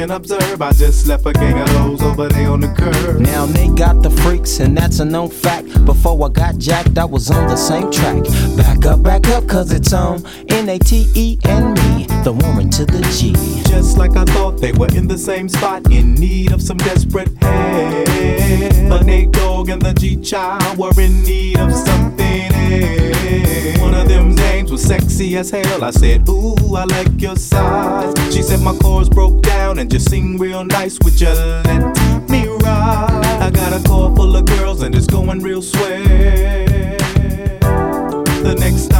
can observe. I just left a gang of hoes over there on the curb. Now they got the freaks, and that's a known fact. Before I got jacked, I was on the same track. Back up, back up, cause it's on N A T E and the woman to the G. Just like I thought, they were in the same spot, in need of some desperate help. The Nate Dogg and the G Child were in need of something else. One of them names was sexy as hell. I said, Ooh, I like your size. She said my chords broke down and just sing real nice. Would you let me ride? I got a car full of girls and it's going real swell. The next stop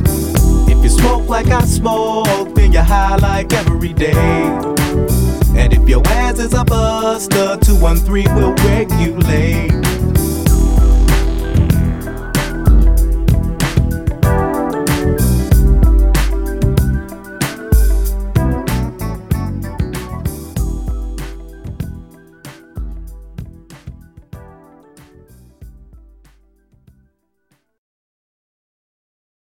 If you smoke like I smoke, then you're high like every day. And if your ass is a buster, 213 will regulate.